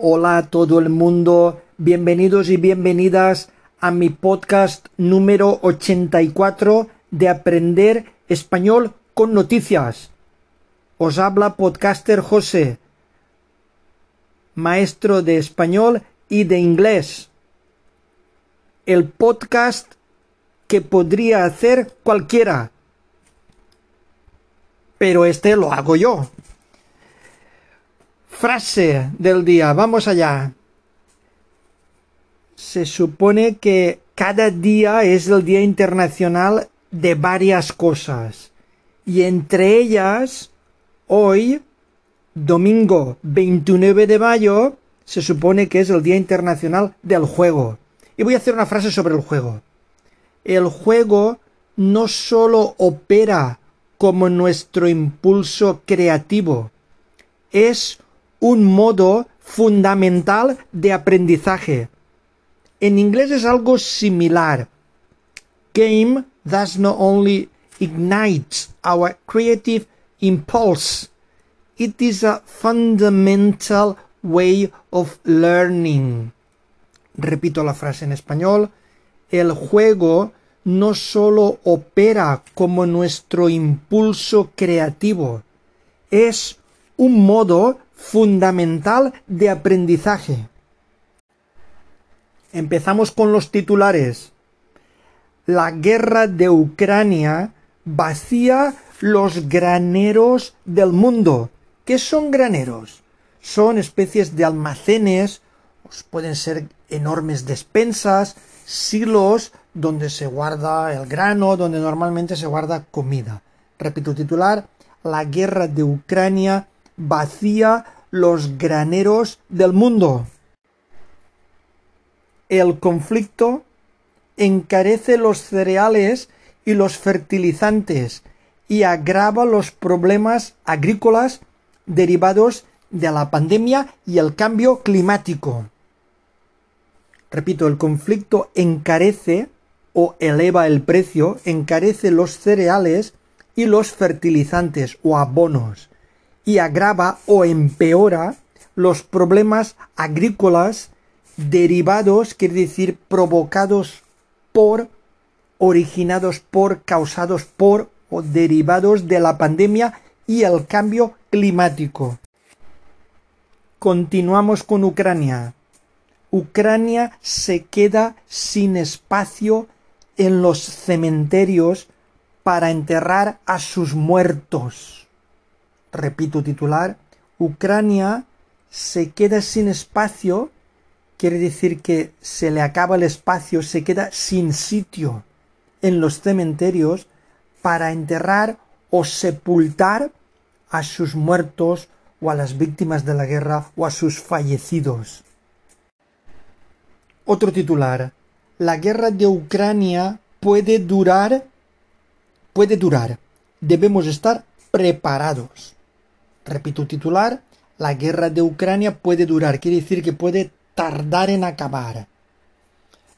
Hola a todo el mundo, bienvenidos y bienvenidas a mi podcast número 84 de Aprender Español con Noticias. Os habla podcaster José, maestro de español y de inglés. El podcast que podría hacer cualquiera. Pero este lo hago yo. Frase del día, vamos allá. Se supone que cada día es el Día Internacional de varias cosas. Y entre ellas, hoy, domingo 29 de mayo, se supone que es el Día Internacional del Juego. Y voy a hacer una frase sobre el juego. El juego no solo opera como nuestro impulso creativo, es un modo fundamental de aprendizaje. En inglés es algo similar. Game thus not only ignites our creative impulse, it is a fundamental way of learning. Repito la frase en español. El juego no solo opera como nuestro impulso creativo, es un modo fundamental de aprendizaje. Empezamos con los titulares. La guerra de Ucrania vacía los graneros del mundo. ¿Qué son graneros? Son especies de almacenes, pueden ser enormes despensas, silos donde se guarda el grano, donde normalmente se guarda comida. Repito titular, la guerra de Ucrania vacía los graneros del mundo. El conflicto encarece los cereales y los fertilizantes y agrava los problemas agrícolas derivados de la pandemia y el cambio climático. Repito, el conflicto encarece o eleva el precio, encarece los cereales y los fertilizantes o abonos y agrava o empeora los problemas agrícolas derivados, quiere decir provocados por, originados por, causados por o derivados de la pandemia y el cambio climático. Continuamos con Ucrania. Ucrania se queda sin espacio en los cementerios para enterrar a sus muertos repito titular, Ucrania se queda sin espacio, quiere decir que se le acaba el espacio, se queda sin sitio en los cementerios para enterrar o sepultar a sus muertos o a las víctimas de la guerra o a sus fallecidos. Otro titular. La guerra de Ucrania puede durar, puede durar. Debemos estar preparados. Repito titular, la guerra de Ucrania puede durar, quiere decir que puede tardar en acabar.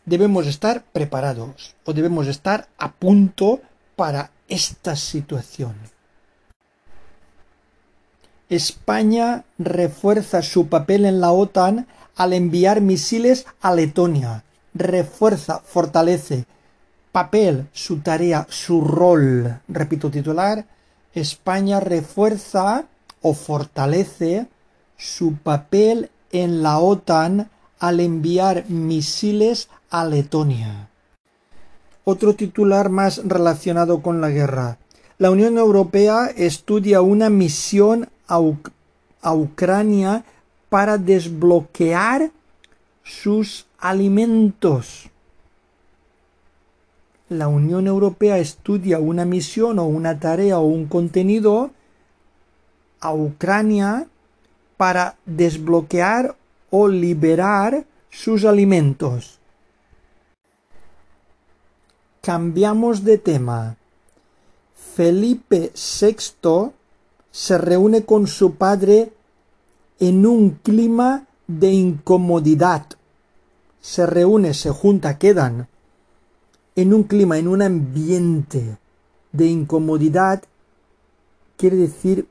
Debemos estar preparados o debemos estar a punto para esta situación. España refuerza su papel en la OTAN al enviar misiles a Letonia. Refuerza, fortalece. Papel, su tarea, su rol. Repito titular. España refuerza o fortalece su papel en la OTAN al enviar misiles a Letonia. Otro titular más relacionado con la guerra. La Unión Europea estudia una misión a, a Ucrania para desbloquear sus alimentos. La Unión Europea estudia una misión o una tarea o un contenido a Ucrania para desbloquear o liberar sus alimentos. Cambiamos de tema. Felipe VI se reúne con su padre en un clima de incomodidad. Se reúne, se junta, quedan en un clima, en un ambiente de incomodidad, quiere decir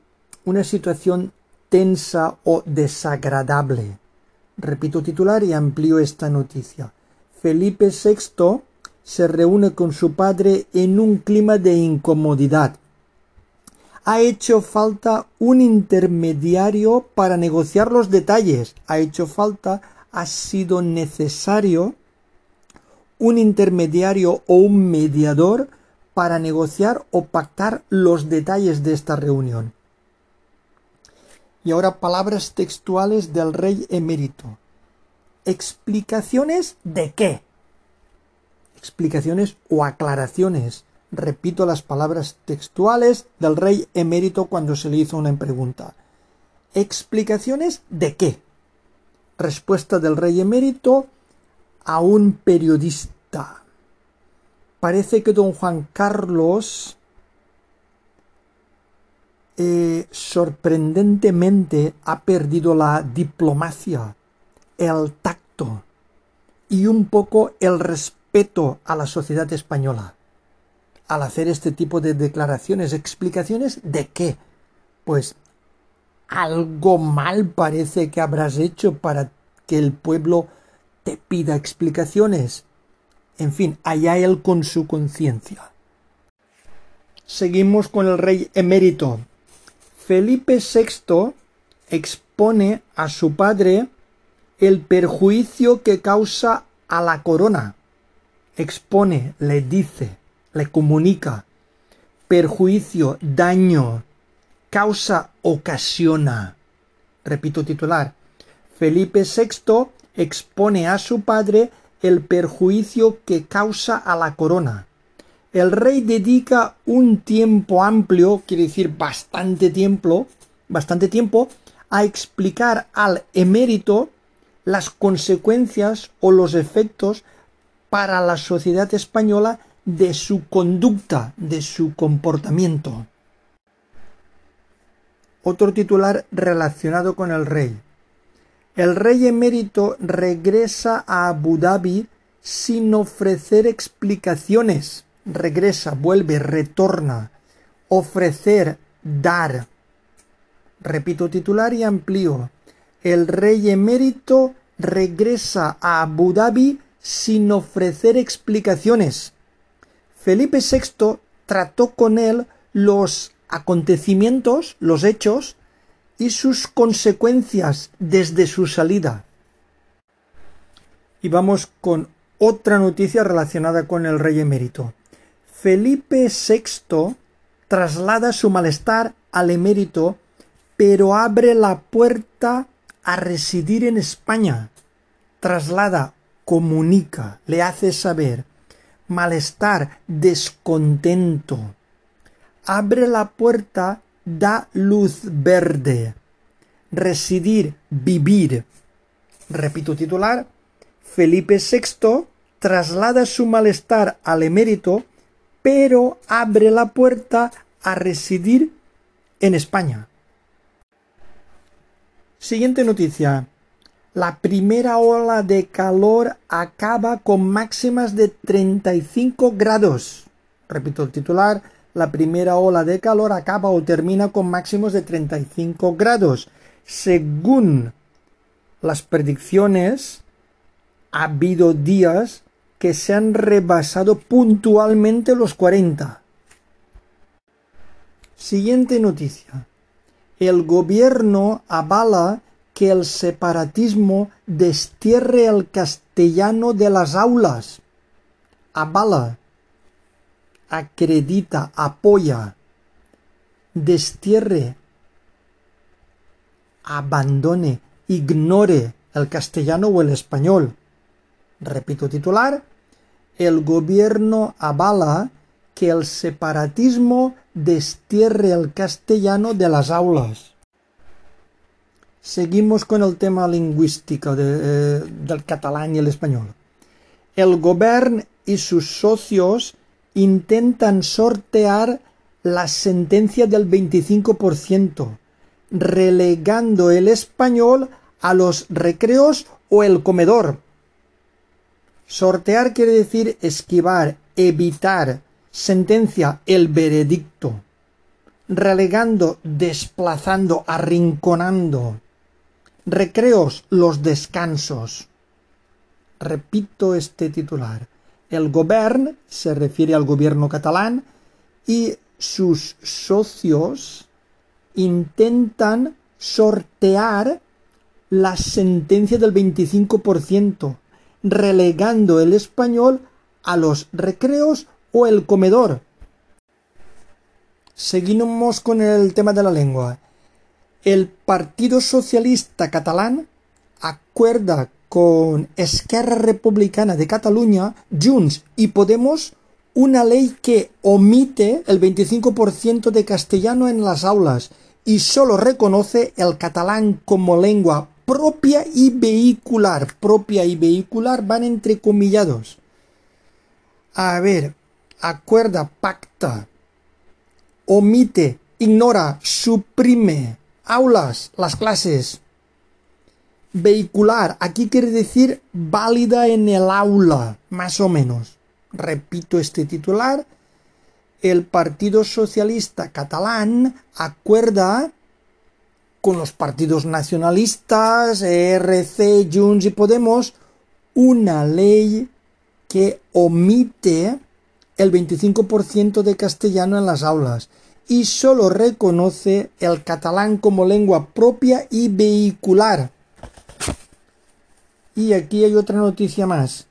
una situación tensa o desagradable. Repito titular y amplío esta noticia. Felipe VI se reúne con su padre en un clima de incomodidad. Ha hecho falta un intermediario para negociar los detalles. Ha hecho falta, ha sido necesario un intermediario o un mediador para negociar o pactar los detalles de esta reunión. Y ahora palabras textuales del rey emérito. ¿Explicaciones de qué? Explicaciones o aclaraciones. Repito las palabras textuales del rey emérito cuando se le hizo una pregunta. ¿Explicaciones de qué? Respuesta del rey emérito a un periodista. Parece que don Juan Carlos eh, sorprendentemente ha perdido la diplomacia, el tacto y un poco el respeto a la sociedad española al hacer este tipo de declaraciones, explicaciones de qué. Pues algo mal parece que habrás hecho para que el pueblo te pida explicaciones. En fin, allá él con su conciencia. Seguimos con el rey emérito. Felipe VI expone a su padre el perjuicio que causa a la corona. Expone, le dice, le comunica. Perjuicio, daño, causa, ocasiona. Repito titular. Felipe VI expone a su padre el perjuicio que causa a la corona el rey dedica un tiempo amplio, quiere decir bastante tiempo, bastante tiempo, a explicar al emérito las consecuencias o los efectos para la sociedad española de su conducta, de su comportamiento. Otro titular relacionado con el rey. El rey emérito regresa a Abu Dhabi sin ofrecer explicaciones regresa, vuelve, retorna, ofrecer, dar. Repito titular y amplío. El rey emérito regresa a Abu Dhabi sin ofrecer explicaciones. Felipe VI trató con él los acontecimientos, los hechos y sus consecuencias desde su salida. Y vamos con otra noticia relacionada con el rey emérito. Felipe VI traslada su malestar al emérito, pero abre la puerta a residir en España. Traslada, comunica, le hace saber malestar, descontento. Abre la puerta, da luz verde. Residir, vivir. Repito titular. Felipe VI traslada su malestar al emérito, pero abre la puerta a residir en España. Siguiente noticia. La primera ola de calor acaba con máximas de 35 grados. Repito el titular. La primera ola de calor acaba o termina con máximos de 35 grados. Según las predicciones, ha habido días que se han rebasado puntualmente los 40. Siguiente noticia. El gobierno avala que el separatismo destierre el castellano de las aulas. Avala, acredita, apoya, destierre, abandone, ignore el castellano o el español. Repito titular, el gobierno avala que el separatismo destierre el castellano de las aulas. Seguimos con el tema lingüístico eh, del catalán y el español. El gobierno y sus socios intentan sortear la sentencia del 25%, relegando el español a los recreos o el comedor Sortear quiere decir esquivar, evitar, sentencia el veredicto, relegando, desplazando, arrinconando. recreos, los descansos. Repito este titular. El gobierno se refiere al gobierno catalán y sus socios intentan sortear la sentencia del 25%, relegando el español a los recreos o el comedor. Seguimos con el tema de la lengua. El Partido Socialista Catalán acuerda con Esquerra Republicana de Cataluña, Junts y Podemos una ley que omite el 25% de castellano en las aulas y solo reconoce el catalán como lengua propia y vehicular. Propia y vehicular van entrecomillados. A ver, acuerda, pacta, omite, ignora, suprime, aulas, las clases, Vehicular, aquí quiere decir válida en el aula, más o menos. Repito este titular. El Partido Socialista Catalán acuerda con los partidos nacionalistas, ERC, Junts y Podemos, una ley que omite el 25% de castellano en las aulas y solo reconoce el catalán como lengua propia y vehicular. Y aquí hay otra noticia más.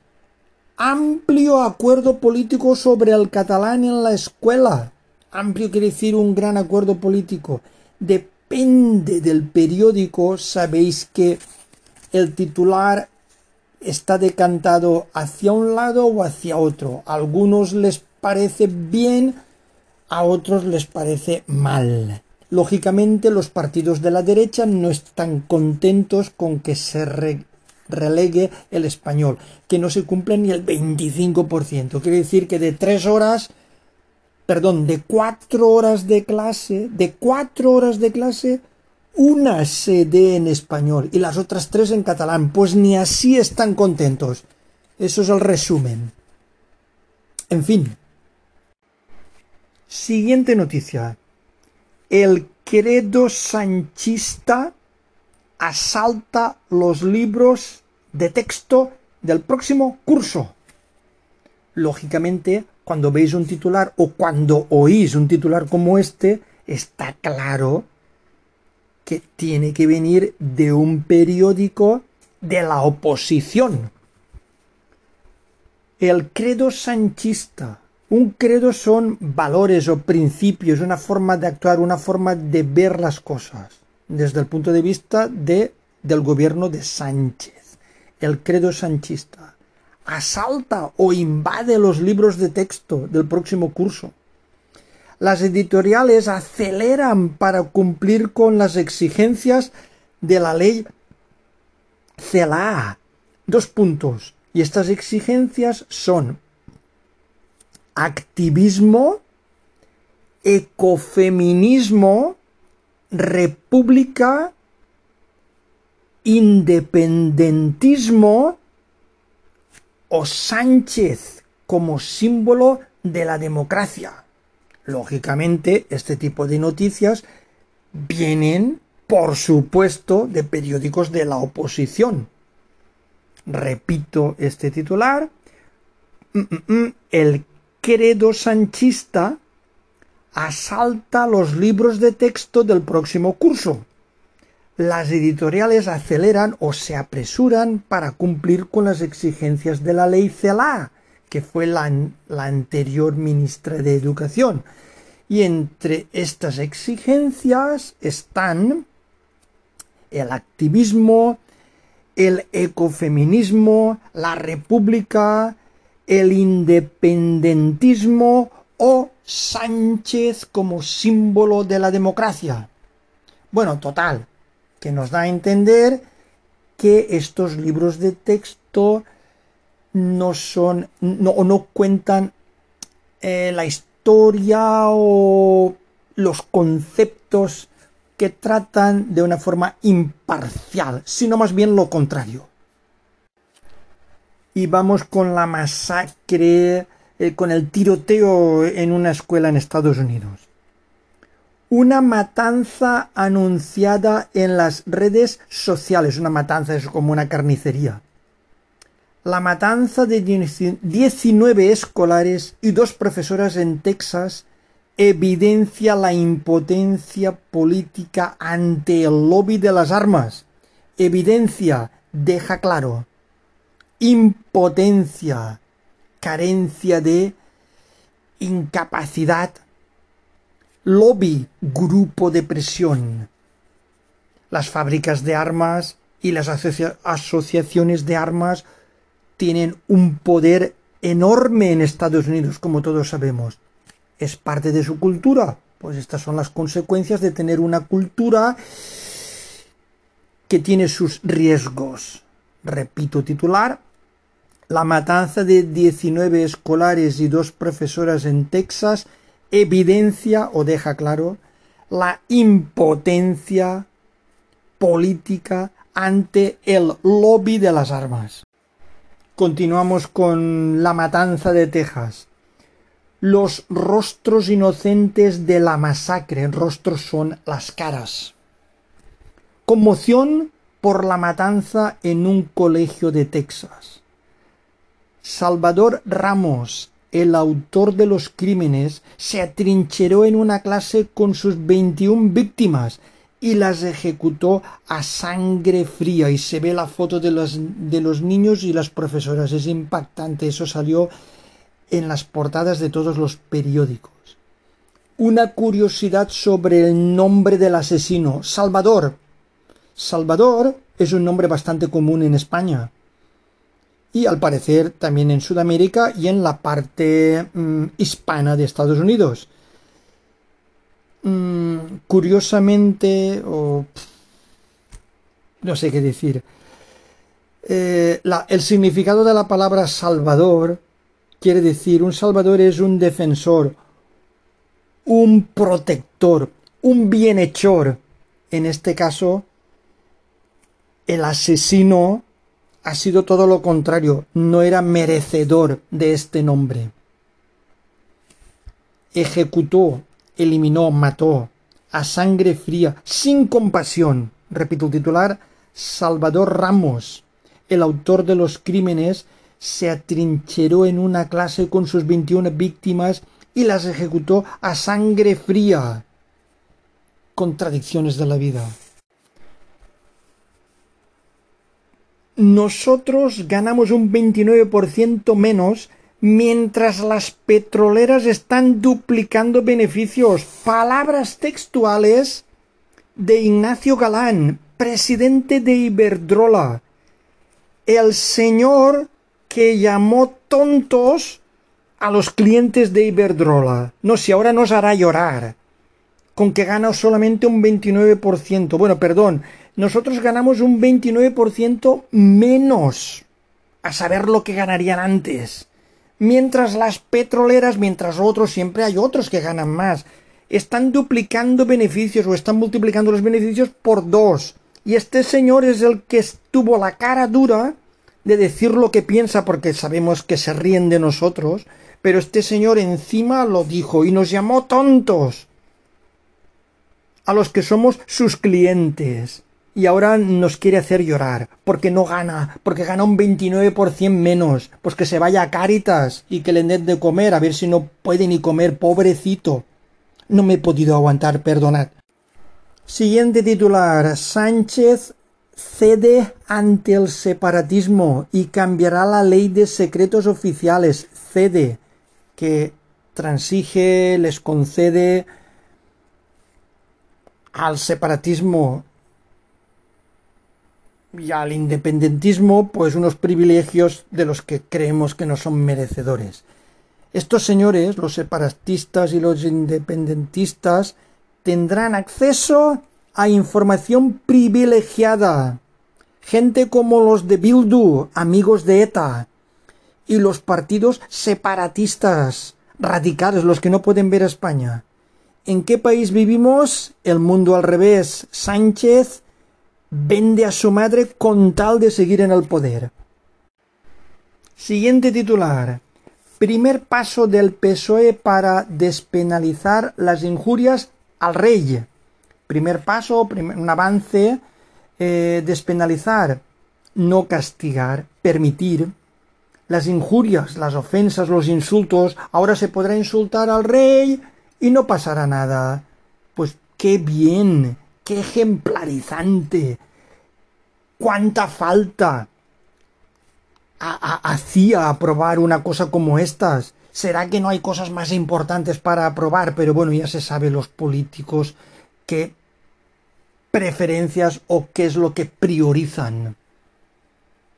Amplio acuerdo político sobre el catalán en la escuela. Amplio quiere decir un gran acuerdo político. Depende del periódico, sabéis que el titular está decantado hacia un lado o hacia otro. A algunos les parece bien, a otros les parece mal. Lógicamente los partidos de la derecha no están contentos con que se relegue el español, que no se cumple ni el 25%. Quiere decir que de tres horas, perdón, de cuatro horas de clase, de cuatro horas de clase, una se dé en español y las otras tres en catalán. Pues ni así están contentos. Eso es el resumen. En fin. Siguiente noticia. El credo sanchista asalta los libros de texto del próximo curso. Lógicamente, cuando veis un titular o cuando oís un titular como este, está claro que tiene que venir de un periódico de la oposición. El credo sanchista. Un credo son valores o principios, una forma de actuar, una forma de ver las cosas desde el punto de vista de, del gobierno de Sánchez, el credo sanchista. Asalta o invade los libros de texto del próximo curso. Las editoriales aceleran para cumplir con las exigencias de la ley CELA. Dos puntos. Y estas exigencias son activismo, ecofeminismo república, independentismo o Sánchez como símbolo de la democracia. Lógicamente, este tipo de noticias vienen, por supuesto, de periódicos de la oposición. Repito este titular. Mm, mm, mm, el credo sanchista asalta los libros de texto del próximo curso. Las editoriales aceleran o se apresuran para cumplir con las exigencias de la ley CELA, que fue la, la anterior ministra de Educación. Y entre estas exigencias están el activismo, el ecofeminismo, la república, el independentismo o Sánchez como símbolo de la democracia. Bueno, total, que nos da a entender que estos libros de texto no son no, o no cuentan eh, la historia o los conceptos que tratan de una forma imparcial, sino más bien lo contrario. Y vamos con la masacre eh, con el tiroteo en una escuela en Estados Unidos. Una matanza anunciada en las redes sociales. Una matanza es como una carnicería. La matanza de 19 escolares y dos profesoras en Texas evidencia la impotencia política ante el lobby de las armas. Evidencia, deja claro. Impotencia, carencia de incapacidad. Lobby, grupo de presión. Las fábricas de armas y las asociaciones de armas tienen un poder enorme en Estados Unidos, como todos sabemos. ¿Es parte de su cultura? Pues estas son las consecuencias de tener una cultura que tiene sus riesgos. Repito titular, la matanza de 19 escolares y dos profesoras en Texas evidencia o deja claro la impotencia política ante el lobby de las armas. Continuamos con la matanza de Texas. Los rostros inocentes de la masacre, rostros son las caras. Conmoción por la matanza en un colegio de Texas. Salvador Ramos, el autor de los crímenes, se atrincheró en una clase con sus 21 víctimas y las ejecutó a sangre fría y se ve la foto de los, de los niños y las profesoras. Es impactante, eso salió en las portadas de todos los periódicos. Una curiosidad sobre el nombre del asesino, Salvador. Salvador es un nombre bastante común en España y al parecer también en Sudamérica y en la parte mm, hispana de Estados Unidos. Mm, curiosamente, o no sé qué decir, eh, el significado de la palabra salvador quiere decir, un salvador es un defensor, un protector, un bienhechor. En este caso, el asesino ha sido todo lo contrario, no era merecedor de este nombre. Ejecutó eliminó, mató, a sangre fría, sin compasión. Repito el titular, Salvador Ramos, el autor de los crímenes, se atrincheró en una clase con sus 21 víctimas y las ejecutó a sangre fría. Contradicciones de la vida. Nosotros ganamos un 29% menos mientras las petroleras están duplicando beneficios. Palabras textuales de Ignacio Galán, presidente de Iberdrola. El señor que llamó tontos a los clientes de Iberdrola. No, si ahora nos hará llorar. Con que gana solamente un 29%. Bueno, perdón, nosotros ganamos un 29% menos. A saber lo que ganarían antes mientras las petroleras, mientras otros, siempre hay otros que ganan más, están duplicando beneficios o están multiplicando los beneficios por dos. Y este señor es el que tuvo la cara dura de decir lo que piensa porque sabemos que se ríen de nosotros, pero este señor encima lo dijo y nos llamó tontos a los que somos sus clientes y ahora nos quiere hacer llorar, porque no gana, porque gana un 29% menos, pues que se vaya a Cáritas y que le den de comer, a ver si no puede ni comer, pobrecito. No me he podido aguantar, perdonad. Siguiente titular. Sánchez cede ante el separatismo y cambiará la ley de secretos oficiales. Cede, que transige, les concede al separatismo y al independentismo pues unos privilegios de los que creemos que no son merecedores. Estos señores, los separatistas y los independentistas, tendrán acceso a información privilegiada. Gente como los de Bildu, amigos de ETA, y los partidos separatistas, radicales, los que no pueden ver a España. ¿En qué país vivimos? El mundo al revés. Sánchez vende a su madre con tal de seguir en el poder. Siguiente titular. Primer paso del PSOE para despenalizar las injurias al rey. Primer paso, un avance, eh, despenalizar, no castigar, permitir. Las injurias, las ofensas, los insultos, ahora se podrá insultar al rey y no pasará nada. Pues qué bien, qué ejemplarizante, cuánta falta hacía aprobar una cosa como estas. ¿Será que no hay cosas más importantes para aprobar? Pero bueno, ya se sabe los políticos qué preferencias o qué es lo que priorizan.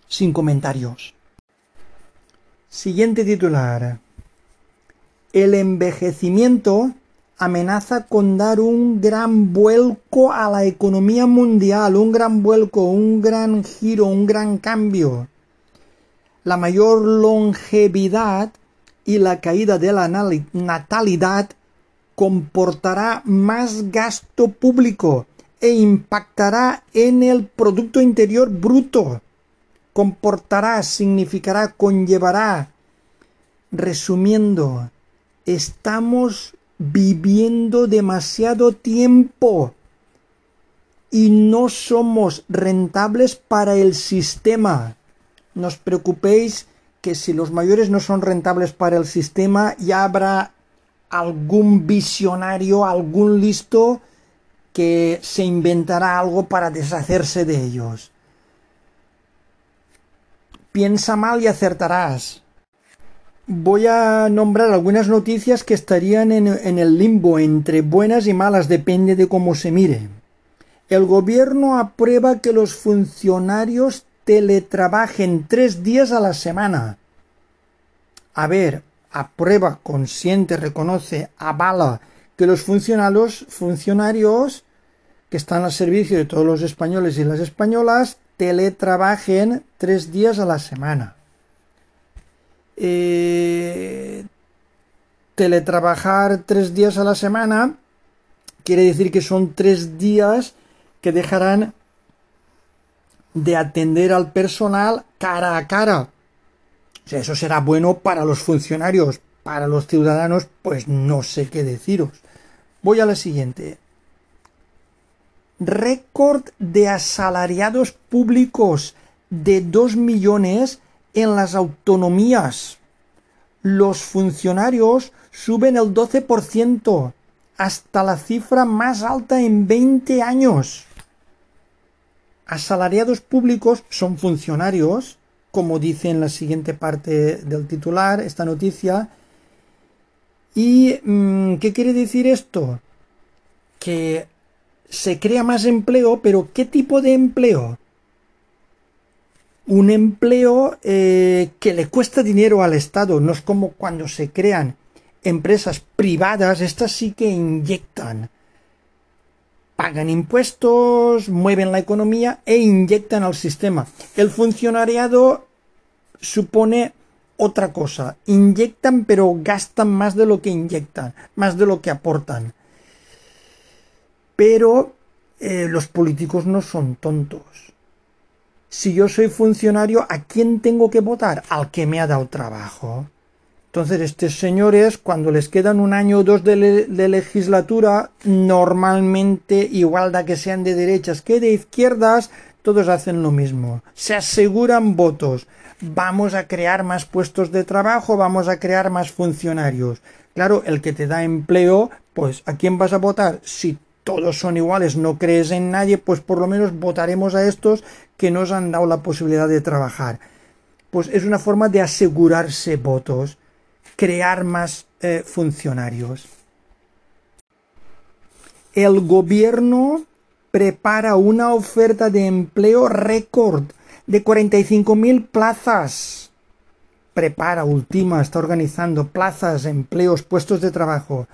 Sin comentarios. Siguiente titular. El envejecimiento amenaza con dar un gran vuelco a la economía mundial, un gran vuelco, un gran giro, un gran cambio. La mayor longevidad y la caída de la natalidad comportará más gasto público e impactará en el Producto Interior Bruto. Comportará, significará, conllevará. Resumiendo, estamos viviendo demasiado tiempo y no somos rentables para el sistema. No os preocupéis que si los mayores no son rentables para el sistema, ya habrá algún visionario, algún listo que se inventará algo para deshacerse de ellos. Piensa mal y acertarás. Voy a nombrar algunas noticias que estarían en, el limbo entre buenas y malas, depende de cómo se mire. El gobierno aprueba que los funcionarios teletrabajen tres días a la semana. A ver, aprueba, consiente, reconoce, avala que los funcionarios, funcionarios que están al servicio de todos los españoles y las españolas teletrabajen tres días a la semana. Eh, teletrabajar tres días a la semana quiere decir que son tres días que dejarán de atender al personal cara a cara. O sea, eso será bueno para los funcionarios, para los ciudadanos, pues no sé qué deciros. Voy a la siguiente. Récord de asalariados públicos de 2 millones en las autonomías. Los funcionarios suben el 12% hasta la cifra más alta en 20 años asalariados públicos son funcionarios, como dice en la siguiente parte del titular, esta noticia. ¿Y mm, qué quiere decir esto? Que se crea más empleo, pero ¿qué tipo de empleo? Un empleo eh, que le cuesta dinero al Estado, no es como cuando se crean empresas privadas, estas sí que inyectan pagan impuestos, mueven la economía e inyectan al sistema. El funcionariado supone otra cosa. Inyectan pero gastan más de lo que inyectan, más de lo que aportan. Pero eh, los políticos no son tontos. Si yo soy funcionario, ¿a quién tengo que votar? Al que me ha dado trabajo. Entonces, estos señores, cuando les quedan un año o dos de, legislatura, normalmente, igual que sean de derechas que de izquierdas, todos hacen lo mismo. Se aseguran votos. Vamos a crear más puestos de trabajo, vamos a crear más funcionarios. Claro, el que te da empleo, pues ¿a quién vas a votar? Si todos son iguales, no crees en nadie, pues por lo menos votaremos a estos que nos han dado la posibilidad de trabajar. Pues es una forma de asegurarse votos crear más eh, funcionarios. El gobierno prepara una oferta de empleo récord de 45.000 plazas. Prepara, ultima, está organizando plazas, empleos, puestos de trabajo.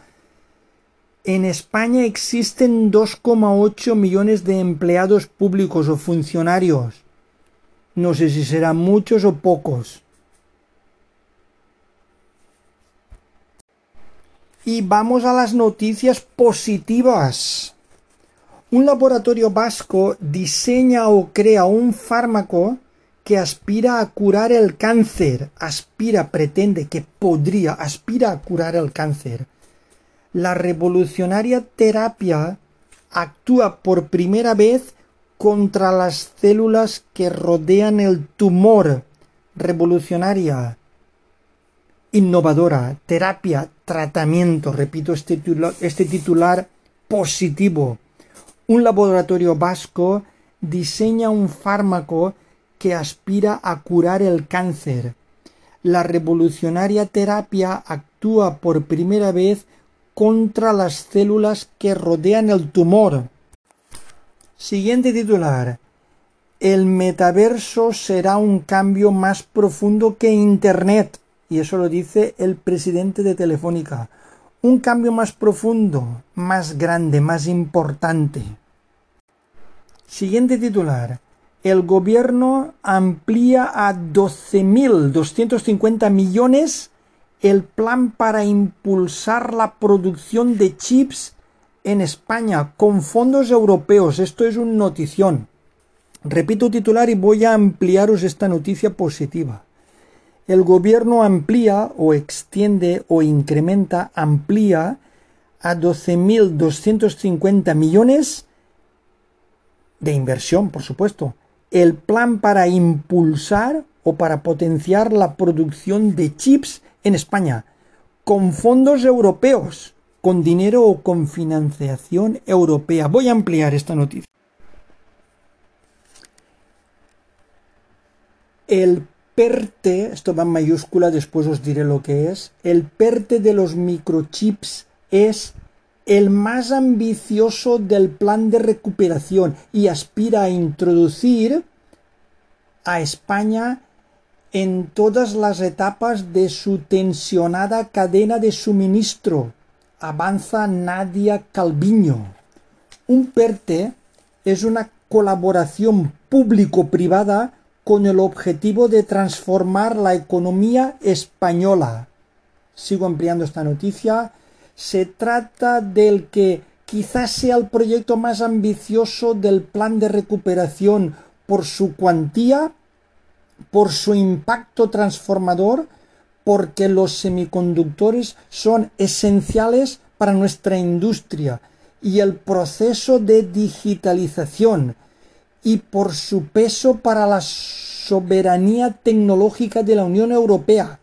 En España existen 2,8 millones de empleados públicos o funcionarios. No sé si serán muchos o pocos. Y vamos a las noticias positivas. Un laboratorio vasco diseña o crea un fármaco que aspira a curar el cáncer. Aspira, pretende que podría, aspira a curar el cáncer. La revolucionaria terapia actúa por primera vez contra las células que rodean el tumor. Revolucionaria, innovadora, terapia, tratamiento. Repito este titular, este titular positivo. Un laboratorio vasco diseña un fármaco que aspira a curar el cáncer. La revolucionaria terapia actúa por primera vez contra las células que rodean el tumor. Siguiente titular. El metaverso será un cambio más profundo que Internet. Y eso lo dice el presidente de Telefónica. Un cambio más profundo, más grande, más importante. Siguiente titular el gobierno amplía a 12.250 millones el plan para impulsar la producción de chips en España con fondos europeos. Esto es un notición. Repito titular y voy a ampliaros esta noticia positiva. El gobierno amplía o extiende o incrementa, amplía a 12.250 millones de inversión, por supuesto, el plan para impulsar o para potenciar la producción de chips en España, con fondos europeos, con dinero o con financiación europea. Voy a ampliar esta noticia. El PERTE, esto va en mayúscula, después os diré lo que es, el PERTE de los microchips es el más ambicioso del plan de recuperación y aspira a introducir a España en todas las etapas de su tensionada cadena de suministro. Avanza Nadia Calviño. Un PERTE es una colaboración público-privada con el objetivo de transformar la economía española. Sigo ampliando esta noticia se trata del que quizás sea el proyecto más ambicioso del plan de recuperación por su cuantía, por su impacto transformador, porque los semiconductores son esenciales para nuestra industria y el proceso de digitalización y por su peso para la soberanía tecnológica de la Unión Europea,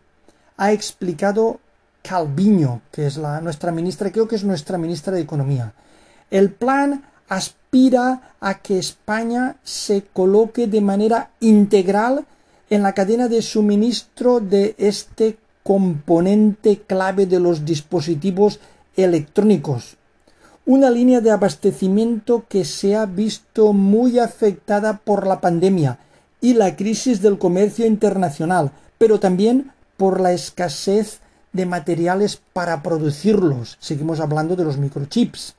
ha explicado Calviño, que es la, nuestra ministra, creo que es nuestra ministra de Economía. El plan aspira a que España se coloque de manera integral en la cadena de suministro de este componente clave de los dispositivos electrónicos. Una línea de abastecimiento que se ha visto muy afectada por la pandemia y la crisis del comercio internacional, pero también por la escasez de materiales para producirlos. Seguimos hablando de los microchips.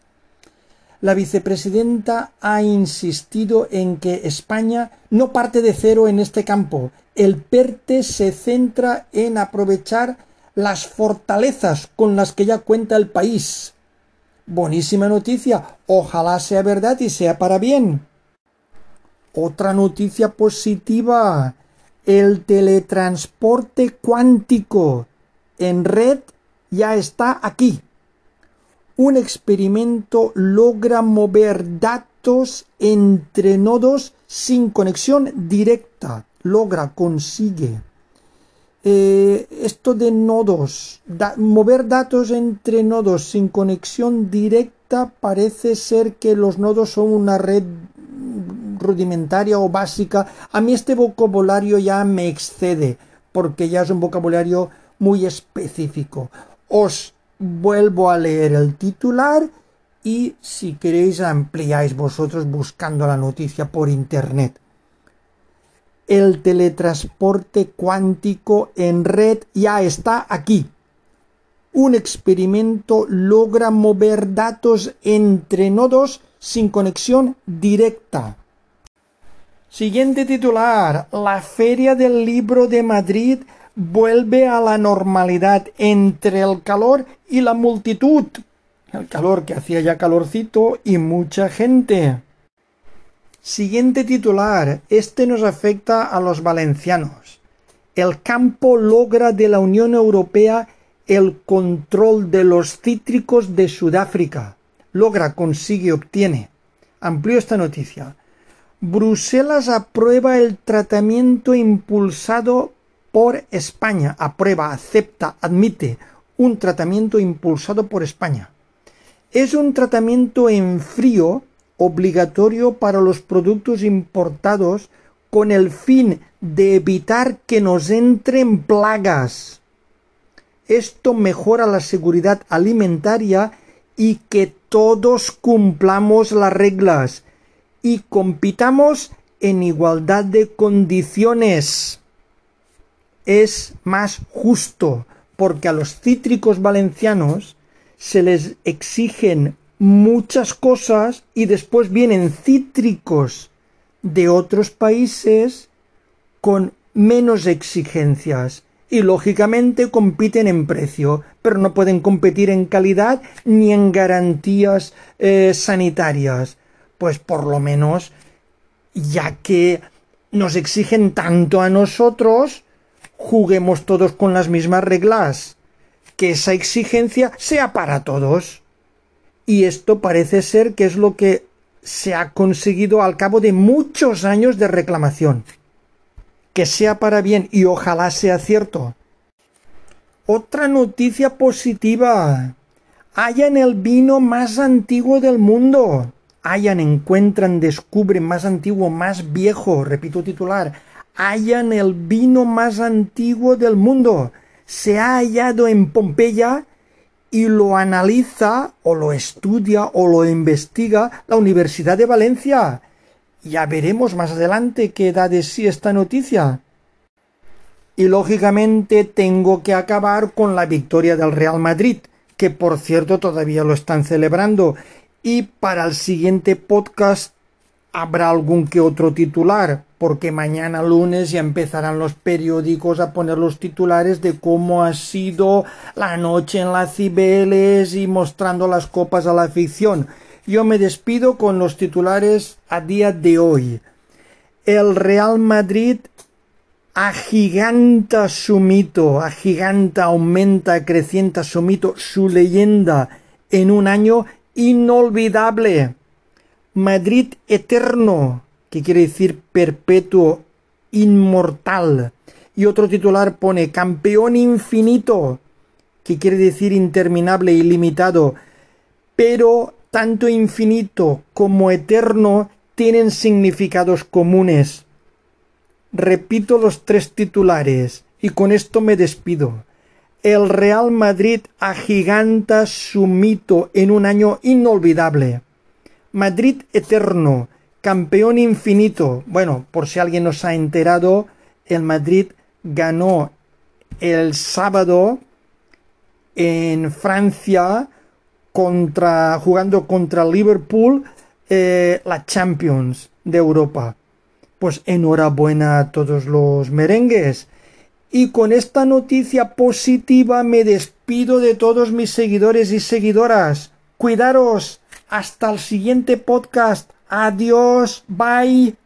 La vicepresidenta ha insistido en que España no parte de cero en este campo. El PERTE se centra en aprovechar las fortalezas con las que ya cuenta el país. Buenísima noticia. Ojalá sea verdad y sea para bien. Otra noticia positiva. El teletransporte cuántico en red ya está aquí. Un experimento logra mover datos entre nodos sin conexión directa. Logra, consigue. Eh, esto de nodos, mover datos entre nodos sin conexión directa parece ser que los nodos son una red rudimentaria o básica. A mí este vocabulario ya me excede porque ya es un vocabulario muy específico. Os vuelvo a leer el titular y si queréis ampliáis vosotros buscando la noticia por internet. El teletransporte cuántico en red ya está aquí. Un experimento logra mover datos entre nodos sin conexión directa. Siguiente titular. La Feria del Libro de Madrid vuelve a la normalidad entre el calor y la multitud. El calor que hacía ya calorcito y mucha gente. Siguiente titular. Este nos afecta a los valencianos. El campo logra de la Unión Europea el control de los cítricos de Sudáfrica. Logra, consigue, obtiene. Amplío esta noticia. Bruselas aprueba el tratamiento impulsado por España. Aprueba, acepta, admite un tratamiento impulsado por España. Es un tratamiento en frío obligatorio para los productos importados con el fin de evitar que nos entren plagas. Esto mejora la seguridad alimentaria y que todos cumplamos las reglas y compitamos en igualdad de condiciones. Es más justo porque a los cítricos valencianos se les exigen muchas cosas y después vienen cítricos de otros países con menos exigencias y lógicamente compiten en precio, pero no pueden competir en calidad ni en garantías eh, sanitarias. Pues por lo menos, ya que nos exigen tanto a nosotros, juguemos todos con las mismas reglas. Que esa exigencia sea para todos. Y esto parece ser que es lo que se ha conseguido al cabo de muchos años de reclamación. Que sea para bien y ojalá sea cierto. Otra noticia positiva. Hayan el vino más antiguo del mundo. Hayan, encuentran, descubren más antiguo, más viejo. Repito titular. Hayan el vino más antiguo del mundo. Se ha hallado en Pompeya y lo analiza o lo estudia o lo investiga la Universidad de Valencia. Ya veremos más adelante qué da de sí esta noticia. Y lógicamente tengo que acabar con la victoria del Real Madrid, que por cierto todavía lo están celebrando. Y para el siguiente podcast habrá algún que otro titular, porque mañana lunes ya empezarán los periódicos a poner los titulares de cómo ha sido la noche en las Cibeles y mostrando las copas a la afición. Yo me despido con los titulares a día de hoy. El Real Madrid agiganta su mito, agiganta, aumenta, acrecienta su mito, su leyenda en un año inolvidable. Madrid eterno, que quiere decir perpetuo, inmortal. Y otro titular pone campeón infinito, que quiere decir interminable, ilimitado. Pero tanto infinito como eterno tienen significados comunes. Repito los tres titulares y con esto me despido. El Real Madrid agiganta su mito en un año inolvidable. Madrid eterno, campeón infinito. Bueno, por si alguien nos ha enterado, el Madrid ganó el sábado en Francia contra jugando contra Liverpool eh, la Champions de Europa. Pues enhorabuena a todos los merengues. Y con esta noticia positiva me despido de todos mis seguidores y seguidoras. Cuidaros. Hasta el siguiente podcast. Adiós. Bye.